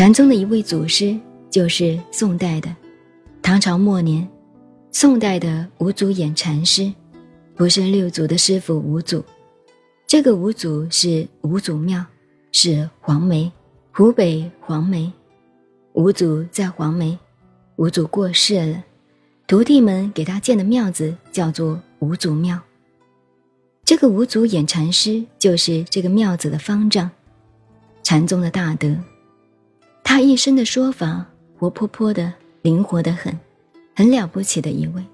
禅宗的一位祖师就是宋代的，唐朝末年，宋代的五祖演禅师，不是六祖的师傅五祖，这个五祖是五祖庙，是黄梅，湖北黄梅，五祖在黄梅，五祖过世了，徒弟们给他建的庙子叫做五祖庙。这个五祖演禅师就是这个庙子的方丈，禅宗的大德。他一生的说法活泼泼的，灵活的很，很了不起的一位。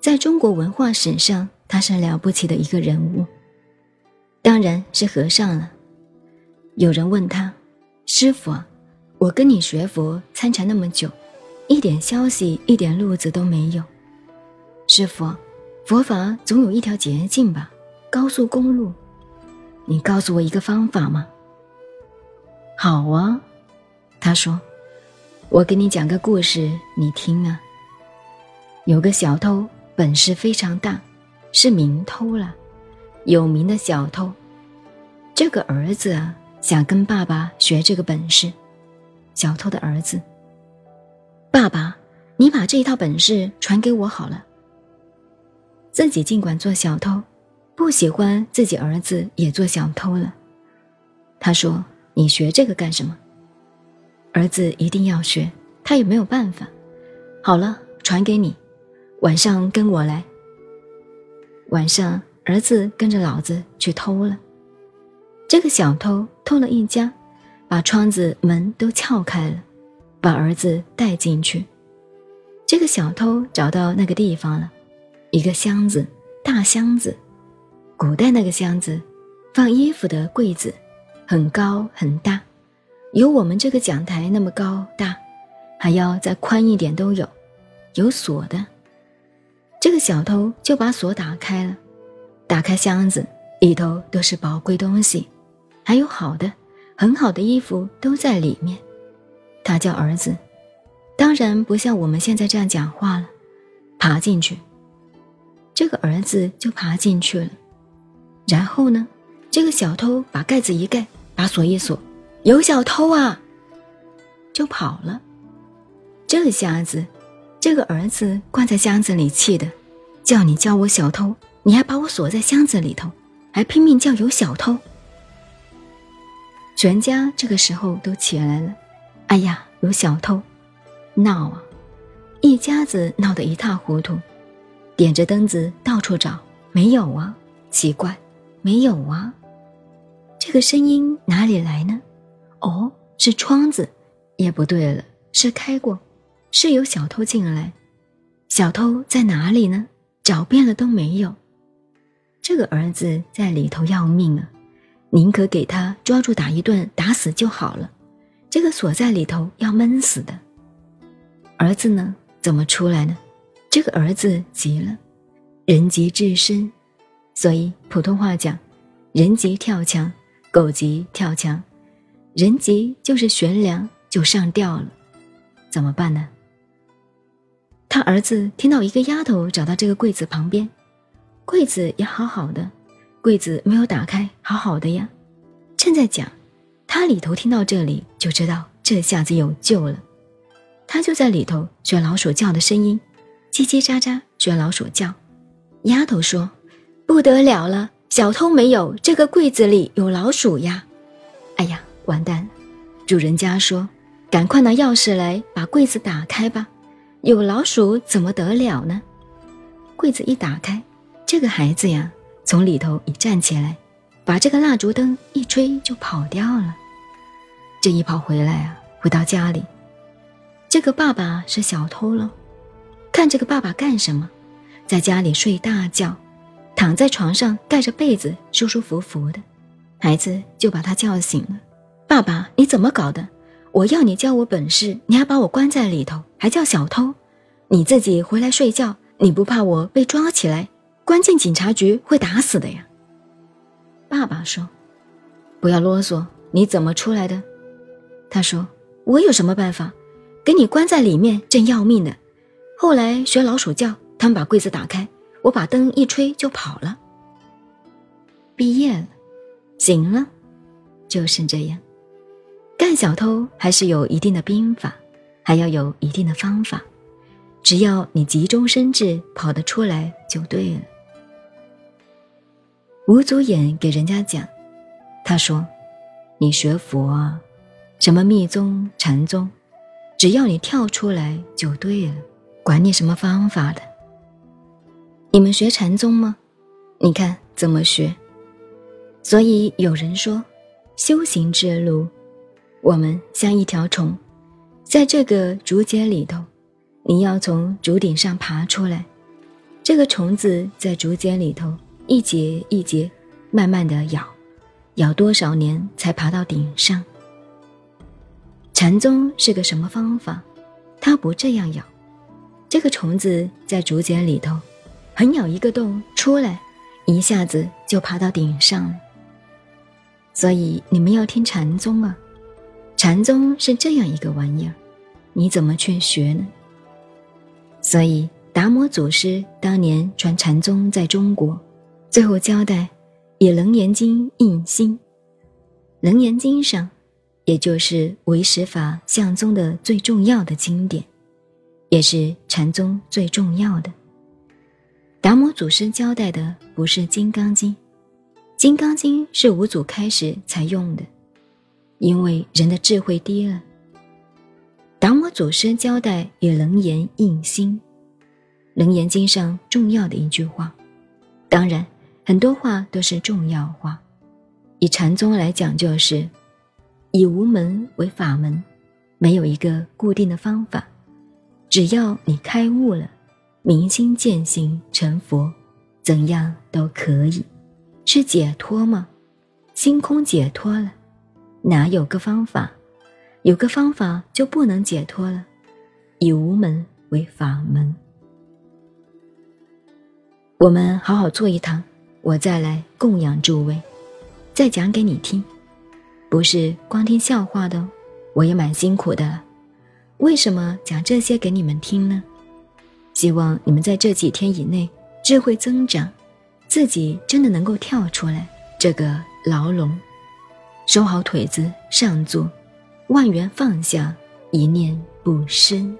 在中国文化史上，他是了不起的一个人物。当然是和尚了。有人问他：“师傅，我跟你学佛参禅那么久，一点消息、一点路子都没有。师傅。”佛法总有一条捷径吧，高速公路。你告诉我一个方法吗？好啊，他说：“我给你讲个故事，你听啊。有个小偷，本事非常大，是名偷了，有名的小偷。这个儿子啊，想跟爸爸学这个本事。小偷的儿子，爸爸，你把这一套本事传给我好了。”自己尽管做小偷，不喜欢自己儿子也做小偷了。他说：“你学这个干什么？”儿子一定要学，他也没有办法。好了，传给你，晚上跟我来。晚上，儿子跟着老子去偷了。这个小偷偷了一家，把窗子门都撬开了，把儿子带进去。这个小偷找到那个地方了。一个箱子，大箱子，古代那个箱子，放衣服的柜子，很高很大，有我们这个讲台那么高大，还要再宽一点都有，有锁的。这个小偷就把锁打开了，打开箱子，里头都是宝贵东西，还有好的、很好的衣服都在里面。他叫儿子，当然不像我们现在这样讲话了，爬进去。这个儿子就爬进去了，然后呢，这个小偷把盖子一盖，把锁一锁，有小偷啊，就跑了。这下子，这个儿子关在箱子里，气的，叫你叫我小偷，你还把我锁在箱子里头，还拼命叫有小偷。全家这个时候都起来了，哎呀，有小偷，闹啊，一家子闹得一塌糊涂。点着灯子到处找，没有啊！奇怪，没有啊！这个声音哪里来呢？哦，是窗子，也不对了，是开过，是有小偷进来。小偷在哪里呢？找遍了都没有。这个儿子在里头要命啊，宁可给他抓住打一顿，打死就好了。这个锁在里头要闷死的。儿子呢？怎么出来呢？这个儿子急了，人急智深，所以普通话讲，人急跳墙，狗急跳墙，人急就是悬梁就上吊了，怎么办呢？他儿子听到一个丫头找到这个柜子旁边，柜子也好好的，柜子没有打开，好好的呀，正在讲，他里头听到这里就知道这下子有救了，他就在里头学老鼠叫的声音。叽叽喳喳学老鼠叫，丫头说：“不得了了，小偷没有，这个柜子里有老鼠呀！”哎呀，完蛋了！主人家说：“赶快拿钥匙来，把柜子打开吧。”有老鼠怎么得了呢？柜子一打开，这个孩子呀，从里头一站起来，把这个蜡烛灯一吹就跑掉了。这一跑回来啊，回到家里，这个爸爸是小偷了。看这个爸爸干什么，在家里睡大觉，躺在床上盖着被子，舒舒服服的。孩子就把他叫醒了：“爸爸，你怎么搞的？我要你教我本事，你还把我关在里头，还叫小偷？你自己回来睡觉，你不怕我被抓起来，关进警察局会打死的呀？”爸爸说：“不要啰嗦，你怎么出来的？”他说：“我有什么办法？给你关在里面，正要命呢。”后来学老鼠叫，他们把柜子打开，我把灯一吹就跑了。毕业了，行了，就是这样。看小偷还是有一定的兵法，还要有一定的方法。只要你急中生智，跑得出来就对了。吴祖衍给人家讲，他说：“你学佛啊，什么密宗、禅宗，只要你跳出来就对了，管你什么方法的。你们学禅宗吗？你看怎么学。所以有人说，修行之路。”我们像一条虫，在这个竹节里头，你要从竹顶上爬出来。这个虫子在竹节里头一节一节，慢慢的咬，咬多少年才爬到顶上？禅宗是个什么方法？它不这样咬，这个虫子在竹节里头，横咬一个洞出来，一下子就爬到顶上了。所以你们要听禅宗啊。禅宗是这样一个玩意儿，你怎么去学呢？所以达摩祖师当年传禅宗在中国，最后交代以《楞严经》印心，《楞严经》上，也就是唯识法相宗的最重要的经典，也是禅宗最重要的。达摩祖师交代的不是《金刚经》，《金刚经》是五祖开始才用的。因为人的智慧低了，达摩祖师交代以楞严印心，楞严经上重要的一句话，当然很多话都是重要话。以禅宗来讲，就是以无门为法门，没有一个固定的方法，只要你开悟了，明心见性成佛，怎样都可以，是解脱吗？心空解脱了。哪有个方法？有个方法就不能解脱了。以无门为法门，我们好好做一堂，我再来供养诸位，再讲给你听。不是光听笑话的，我也蛮辛苦的。为什么讲这些给你们听呢？希望你们在这几天以内智慧增长，自己真的能够跳出来这个牢笼。收好腿子，上坐，万缘放下，一念不生。